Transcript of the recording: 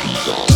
Dance.